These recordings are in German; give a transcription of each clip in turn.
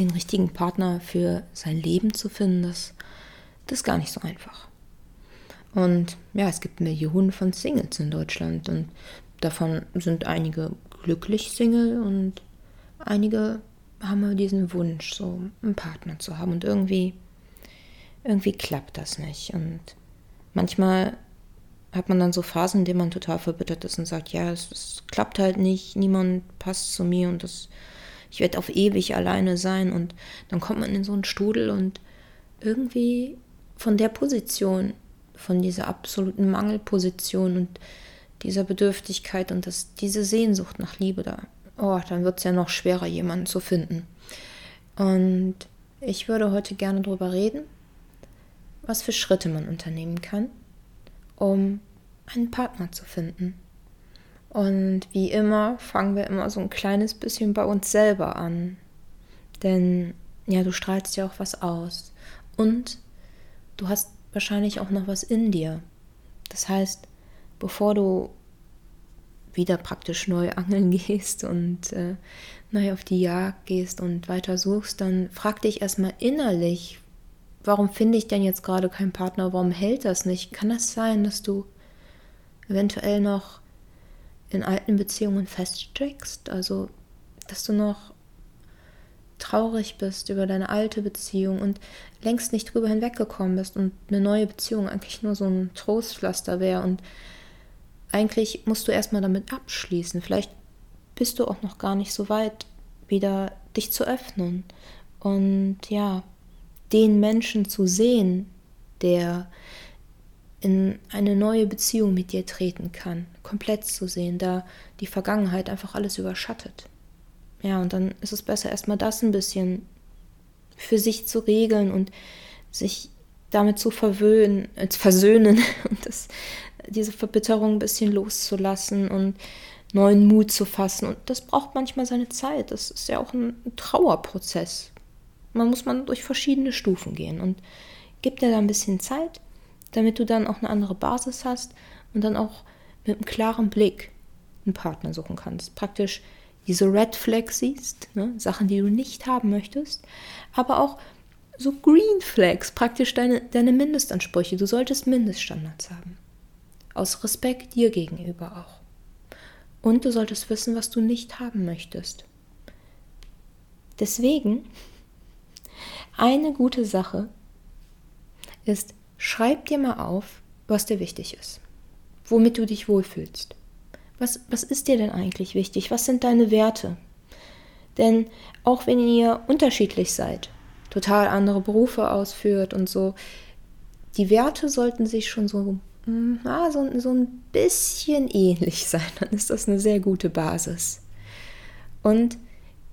den richtigen Partner für sein Leben zu finden, das, das ist gar nicht so einfach. Und ja, es gibt Millionen von Singles in Deutschland und davon sind einige glücklich Single und einige haben diesen Wunsch, so einen Partner zu haben und irgendwie, irgendwie klappt das nicht. Und manchmal hat man dann so Phasen, in denen man total verbittert ist und sagt, ja, es, es klappt halt nicht, niemand passt zu mir und das, ich werde auf ewig alleine sein und dann kommt man in so einen Strudel und irgendwie von der Position, von dieser absoluten Mangelposition und dieser Bedürftigkeit und das, diese Sehnsucht nach Liebe da, oh, dann wird es ja noch schwerer, jemanden zu finden. Und ich würde heute gerne darüber reden, was für Schritte man unternehmen kann, um einen Partner zu finden. Und wie immer fangen wir immer so ein kleines bisschen bei uns selber an. Denn ja, du strahlst ja auch was aus. Und du hast wahrscheinlich auch noch was in dir. Das heißt, bevor du wieder praktisch neu angeln gehst und äh, neu auf die Jagd gehst und weiter suchst, dann frag dich erstmal innerlich, warum finde ich denn jetzt gerade keinen Partner? Warum hält das nicht? Kann das sein, dass du eventuell noch in alten Beziehungen feststeckst? Also, dass du noch traurig bist über deine alte Beziehung und längst nicht drüber hinweggekommen bist und eine neue Beziehung eigentlich nur so ein Trostpflaster wäre und eigentlich musst du erstmal damit abschließen. Vielleicht bist du auch noch gar nicht so weit, wieder dich zu öffnen und ja, den Menschen zu sehen, der in eine neue Beziehung mit dir treten kann, komplett zu sehen, da die Vergangenheit einfach alles überschattet. Ja, und dann ist es besser, erstmal das ein bisschen für sich zu regeln und sich damit zu verwöhnen, äh, versöhnen und das, diese Verbitterung ein bisschen loszulassen und neuen Mut zu fassen. Und das braucht manchmal seine Zeit. Das ist ja auch ein Trauerprozess. Man muss man durch verschiedene Stufen gehen und gib dir da ein bisschen Zeit, damit du dann auch eine andere Basis hast und dann auch mit einem klaren Blick einen Partner suchen kannst. Praktisch diese Red Flags siehst, ne? Sachen, die du nicht haben möchtest, aber auch so Green Flags, praktisch deine, deine Mindestansprüche. Du solltest Mindeststandards haben. Aus Respekt dir gegenüber auch. Und du solltest wissen, was du nicht haben möchtest. Deswegen, eine gute Sache ist, schreib dir mal auf, was dir wichtig ist, womit du dich wohlfühlst. Was, was ist dir denn eigentlich wichtig? Was sind deine Werte? Denn auch wenn ihr unterschiedlich seid, total andere Berufe ausführt und so. Die Werte sollten sich schon so, hm, ah, so, so ein bisschen ähnlich sein. Dann ist das eine sehr gute Basis. Und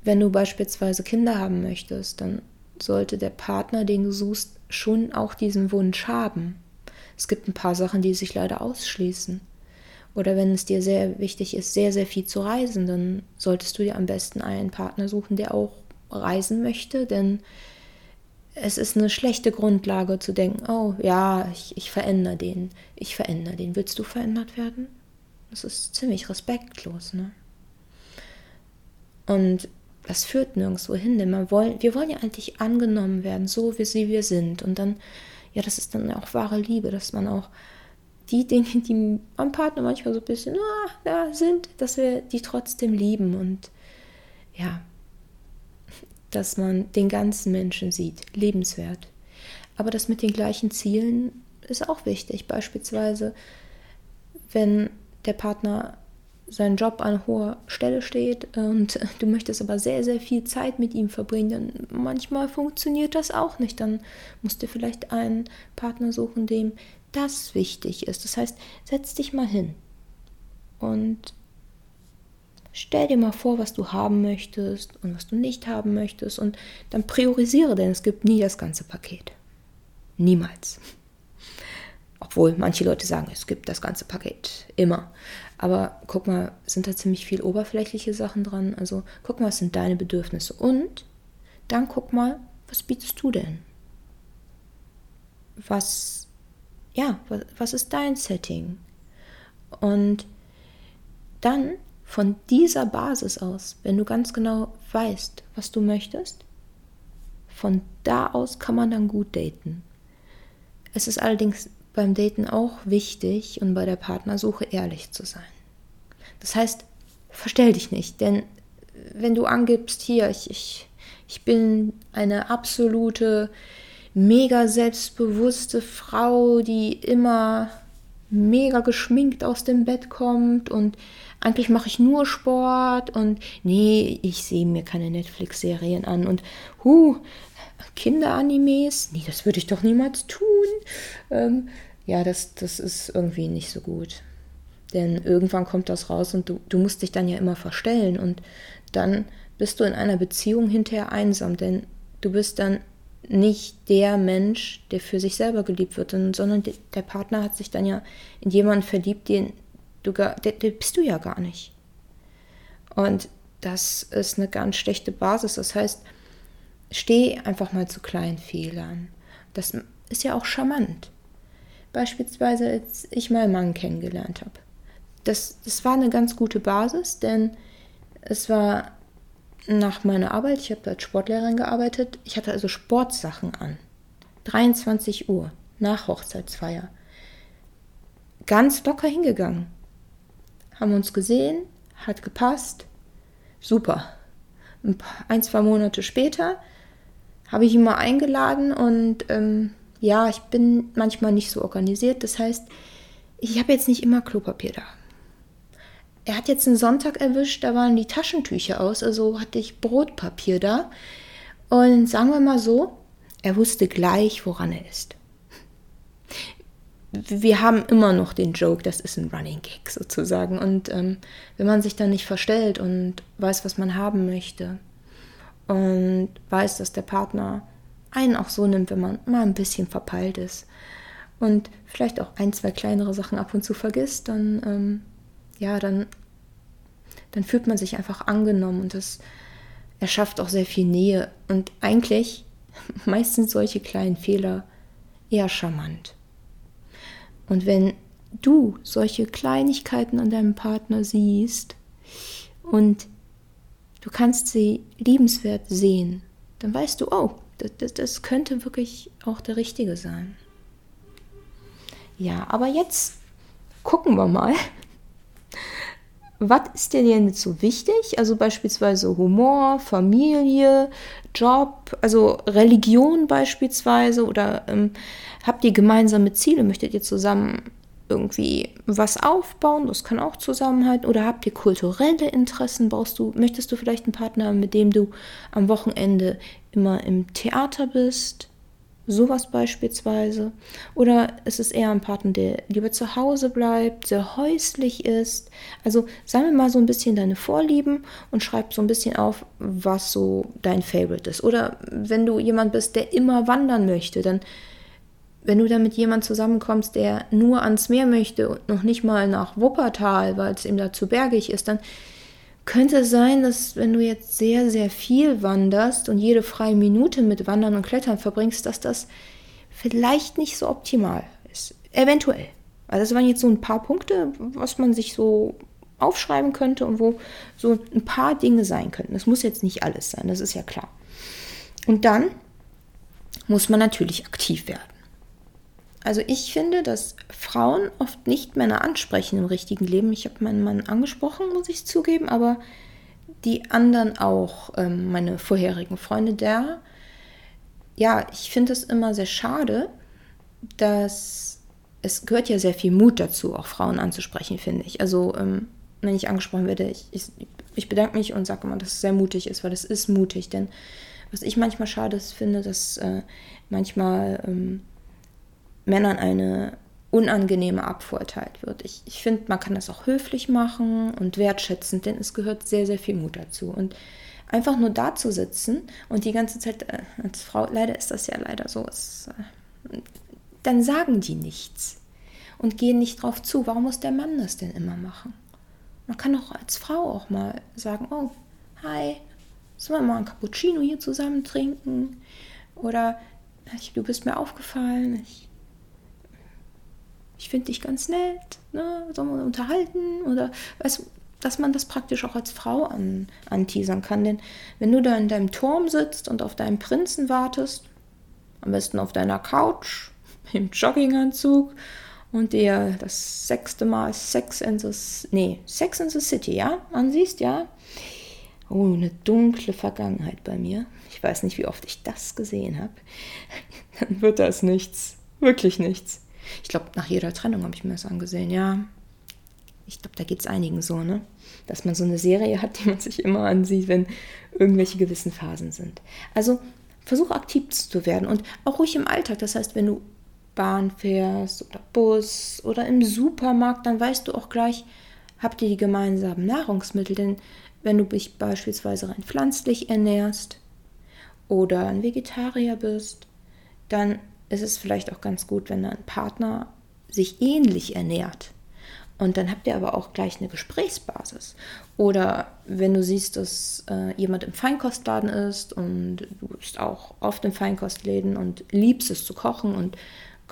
wenn du beispielsweise Kinder haben möchtest, dann sollte der Partner, den du suchst, schon auch diesen Wunsch haben. Es gibt ein paar Sachen, die sich leider ausschließen. Oder wenn es dir sehr wichtig ist, sehr, sehr viel zu reisen, dann solltest du dir am besten einen Partner suchen, der auch reisen möchte, denn es ist eine schlechte Grundlage zu denken, oh ja, ich, ich verändere den, ich verändere den. Willst du verändert werden? Das ist ziemlich respektlos, ne? Und das führt nirgendwo hin, denn man wollen, wir wollen ja eigentlich angenommen werden, so wie sie wir sind. Und dann, ja, das ist dann auch wahre Liebe, dass man auch die Dinge, die am Partner manchmal so ein bisschen ah, da sind, dass wir die trotzdem lieben. Und ja, dass man den ganzen Menschen sieht, lebenswert. Aber das mit den gleichen Zielen ist auch wichtig. Beispielsweise, wenn der Partner seinen Job an hoher Stelle steht und du möchtest aber sehr, sehr viel Zeit mit ihm verbringen, dann manchmal funktioniert das auch nicht. Dann musst du vielleicht einen Partner suchen, dem das wichtig ist. Das heißt, setz dich mal hin und Stell dir mal vor, was du haben möchtest und was du nicht haben möchtest und dann priorisiere, denn es gibt nie das ganze Paket. Niemals. Obwohl manche Leute sagen, es gibt das ganze Paket immer. Aber guck mal, sind da ziemlich viel oberflächliche Sachen dran. Also guck mal, was sind deine Bedürfnisse und dann guck mal, was bietest du denn? Was, ja, was, was ist dein Setting? Und dann von dieser Basis aus, wenn du ganz genau weißt, was du möchtest, von da aus kann man dann gut daten. Es ist allerdings beim Daten auch wichtig und bei der Partnersuche ehrlich zu sein. Das heißt, verstell dich nicht, denn wenn du angibst, hier, ich, ich, ich bin eine absolute, mega selbstbewusste Frau, die immer mega geschminkt aus dem Bett kommt und eigentlich mache ich nur Sport und nee, ich sehe mir keine Netflix-Serien an und hu, Kinderanimes, nee, das würde ich doch niemals tun. Ähm, ja, das, das ist irgendwie nicht so gut. Denn irgendwann kommt das raus und du, du musst dich dann ja immer verstellen und dann bist du in einer Beziehung hinterher einsam, denn du bist dann nicht der Mensch, der für sich selber geliebt wird, sondern der Partner hat sich dann ja in jemanden verliebt, den du gar, der, der bist du ja gar nicht. Und das ist eine ganz schlechte Basis. Das heißt, steh einfach mal zu kleinen Fehlern. Das ist ja auch charmant. Beispielsweise, als ich meinen Mann kennengelernt habe. Das, das war eine ganz gute Basis, denn es war nach meiner Arbeit, ich habe als Sportlehrerin gearbeitet, ich hatte also Sportsachen an. 23 Uhr nach Hochzeitsfeier. Ganz locker hingegangen. Haben uns gesehen, hat gepasst. Super. Ein, zwei Monate später habe ich ihn mal eingeladen und ähm, ja, ich bin manchmal nicht so organisiert. Das heißt, ich habe jetzt nicht immer Klopapier da er hat jetzt einen Sonntag erwischt, da waren die Taschentücher aus, also hatte ich Brotpapier da. Und sagen wir mal so, er wusste gleich, woran er ist. Wir haben immer noch den Joke, das ist ein Running Gag sozusagen. Und ähm, wenn man sich dann nicht verstellt und weiß, was man haben möchte und weiß, dass der Partner einen auch so nimmt, wenn man mal ein bisschen verpeilt ist und vielleicht auch ein, zwei kleinere Sachen ab und zu vergisst, dann ähm, ja, dann, dann fühlt man sich einfach angenommen und das erschafft auch sehr viel Nähe. Und eigentlich, meistens solche kleinen Fehler eher charmant. Und wenn du solche Kleinigkeiten an deinem Partner siehst und du kannst sie liebenswert sehen, dann weißt du, oh, das, das könnte wirklich auch der Richtige sein. Ja, aber jetzt gucken wir mal, was ist dir denn jetzt so wichtig? Also beispielsweise Humor, Familie, Job, also Religion beispielsweise oder ähm, habt ihr gemeinsame Ziele? Möchtet ihr zusammen irgendwie was aufbauen? Das kann auch zusammenhalten. Oder habt ihr kulturelle Interessen? Brauchst du, möchtest du vielleicht einen Partner, mit dem du am Wochenende immer im Theater bist? Sowas beispielsweise. Oder ist es eher ein Partner, der lieber zu Hause bleibt, sehr häuslich ist? Also sammel mal so ein bisschen deine Vorlieben und schreib so ein bisschen auf, was so dein Favorite ist. Oder wenn du jemand bist, der immer wandern möchte, dann, wenn du dann mit jemandem zusammenkommst, der nur ans Meer möchte und noch nicht mal nach Wuppertal, weil es ihm da zu bergig ist, dann könnte es sein, dass wenn du jetzt sehr, sehr viel wanderst und jede freie Minute mit Wandern und Klettern verbringst, dass das vielleicht nicht so optimal ist. Eventuell. Also das waren jetzt so ein paar Punkte, was man sich so aufschreiben könnte und wo so ein paar Dinge sein könnten. Das muss jetzt nicht alles sein, das ist ja klar. Und dann muss man natürlich aktiv werden. Also ich finde, dass Frauen oft nicht Männer ansprechen im richtigen Leben. Ich habe meinen Mann angesprochen, muss ich zugeben, aber die anderen auch, ähm, meine vorherigen Freunde der. Ja, ich finde es immer sehr schade, dass es gehört ja sehr viel Mut dazu, auch Frauen anzusprechen, finde ich. Also ähm, wenn ich angesprochen werde, ich, ich, ich bedanke mich und sage immer, dass es sehr mutig ist, weil es ist mutig. Denn was ich manchmal schade finde, dass äh, manchmal ähm, Männern eine unangenehme Abvorurteilt wird. Ich, ich finde, man kann das auch höflich machen und wertschätzend, denn es gehört sehr, sehr viel Mut dazu. Und einfach nur da zu sitzen und die ganze Zeit, äh, als Frau, leider ist das ja leider so, es, äh, dann sagen die nichts und gehen nicht drauf zu. Warum muss der Mann das denn immer machen? Man kann auch als Frau auch mal sagen, oh, hi, sollen wir mal ein Cappuccino hier zusammen trinken? Oder du bist mir aufgefallen, ich ich finde dich ganz nett, ne? sollen wir unterhalten oder was, dass man das praktisch auch als Frau an, anteasern kann. Denn wenn du da in deinem Turm sitzt und auf deinen Prinzen wartest, am besten auf deiner Couch, im Jogginganzug und dir das sechste Mal Sex in the, nee, Sex in the City, ja, ansiehst, ja. Oh, eine dunkle Vergangenheit bei mir. Ich weiß nicht, wie oft ich das gesehen habe. Dann wird das nichts. Wirklich nichts. Ich glaube, nach jeder Trennung habe ich mir das angesehen, ja. Ich glaube, da geht es einigen so, ne? Dass man so eine Serie hat, die man sich immer ansieht, wenn irgendwelche gewissen Phasen sind. Also versuch aktiv zu werden und auch ruhig im Alltag. Das heißt, wenn du Bahn fährst oder Bus oder im Supermarkt, dann weißt du auch gleich, habt ihr die gemeinsamen Nahrungsmittel. Denn wenn du dich beispielsweise rein pflanzlich ernährst oder ein Vegetarier bist, dann ist es vielleicht auch ganz gut, wenn dein Partner sich ähnlich ernährt. Und dann habt ihr aber auch gleich eine Gesprächsbasis. Oder wenn du siehst, dass äh, jemand im Feinkostladen ist und du bist auch oft in Feinkostläden und liebst es zu kochen und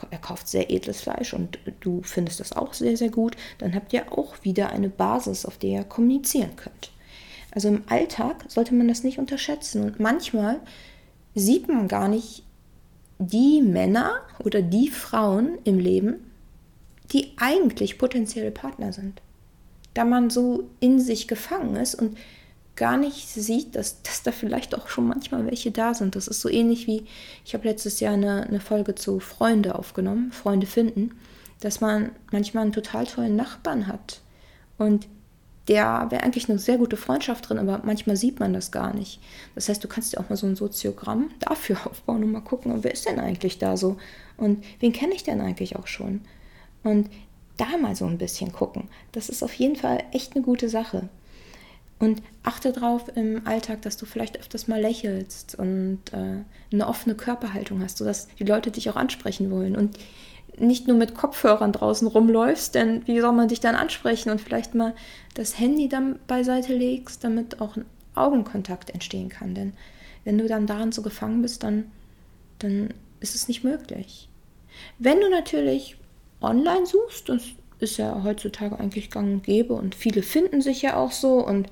er kauft sehr edles Fleisch und du findest das auch sehr, sehr gut, dann habt ihr auch wieder eine Basis, auf der ihr kommunizieren könnt. Also im Alltag sollte man das nicht unterschätzen. Und manchmal sieht man gar nicht die Männer oder die Frauen im Leben, die eigentlich potenzielle Partner sind. Da man so in sich gefangen ist und gar nicht sieht, dass, dass da vielleicht auch schon manchmal welche da sind. Das ist so ähnlich wie, ich habe letztes Jahr eine, eine Folge zu Freunde aufgenommen, Freunde finden, dass man manchmal einen total tollen Nachbarn hat. Und der wäre eigentlich eine sehr gute Freundschaft drin, aber manchmal sieht man das gar nicht. Das heißt, du kannst dir auch mal so ein Soziogramm dafür aufbauen und mal gucken, wer ist denn eigentlich da so und wen kenne ich denn eigentlich auch schon. Und da mal so ein bisschen gucken. Das ist auf jeden Fall echt eine gute Sache. Und achte darauf im Alltag, dass du vielleicht öfters mal lächelst und äh, eine offene Körperhaltung hast, sodass die Leute dich auch ansprechen wollen. Und nicht nur mit Kopfhörern draußen rumläufst, denn wie soll man dich dann ansprechen und vielleicht mal das Handy dann beiseite legst, damit auch ein Augenkontakt entstehen kann. Denn wenn du dann daran so gefangen bist, dann, dann ist es nicht möglich. Wenn du natürlich online suchst, das ist ja heutzutage eigentlich gang und gäbe und viele finden sich ja auch so und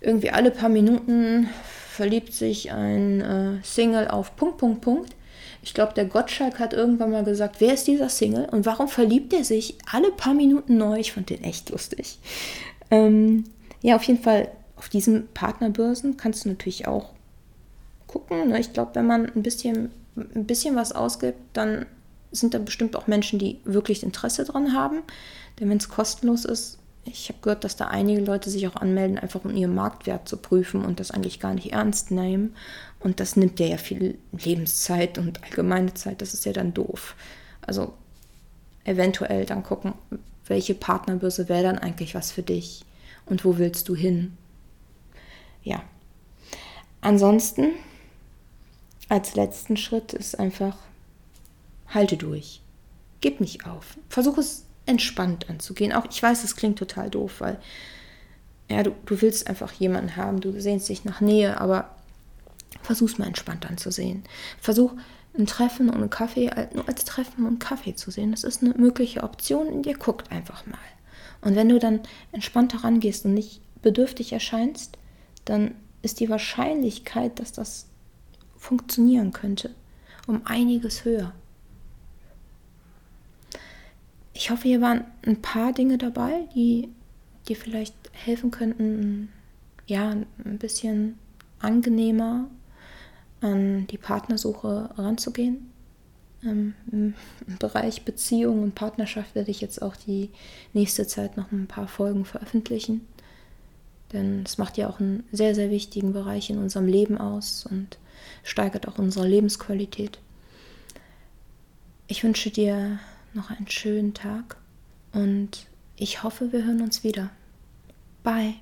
irgendwie alle paar Minuten verliebt sich ein äh, Single auf Punkt, Punkt, Punkt ich glaube, der Gottschalk hat irgendwann mal gesagt, wer ist dieser Single und warum verliebt er sich alle paar Minuten neu? Ich fand den echt lustig. Ähm, ja, auf jeden Fall, auf diesen Partnerbörsen kannst du natürlich auch gucken. Ne? Ich glaube, wenn man ein bisschen, ein bisschen was ausgibt, dann sind da bestimmt auch Menschen, die wirklich Interesse dran haben. Denn wenn es kostenlos ist, ich habe gehört, dass da einige Leute sich auch anmelden, einfach um ihren Marktwert zu prüfen und das eigentlich gar nicht ernst nehmen. Und das nimmt dir ja viel Lebenszeit und allgemeine Zeit. Das ist ja dann doof. Also eventuell dann gucken, welche Partnerbörse wäre dann eigentlich was für dich und wo willst du hin. Ja. Ansonsten, als letzten Schritt ist einfach, halte durch. Gib nicht auf. Versuch es entspannt anzugehen. Auch ich weiß, es klingt total doof, weil ja, du, du willst einfach jemanden haben, du sehnst dich nach Nähe, aber versuch es mal entspannt anzusehen. Versuch ein Treffen und einen Kaffee nur als Treffen und Kaffee zu sehen. Das ist eine mögliche Option und ihr guckt einfach mal. Und wenn du dann entspannt herangehst und nicht bedürftig erscheinst, dann ist die Wahrscheinlichkeit, dass das funktionieren könnte, um einiges höher. Ich hoffe, hier waren ein paar Dinge dabei, die dir vielleicht helfen könnten, ja, ein bisschen angenehmer an die Partnersuche ranzugehen. Ähm, Im Bereich Beziehung und Partnerschaft werde ich jetzt auch die nächste Zeit noch ein paar Folgen veröffentlichen. Denn es macht ja auch einen sehr, sehr wichtigen Bereich in unserem Leben aus und steigert auch unsere Lebensqualität. Ich wünsche dir noch einen schönen Tag und ich hoffe, wir hören uns wieder. Bye.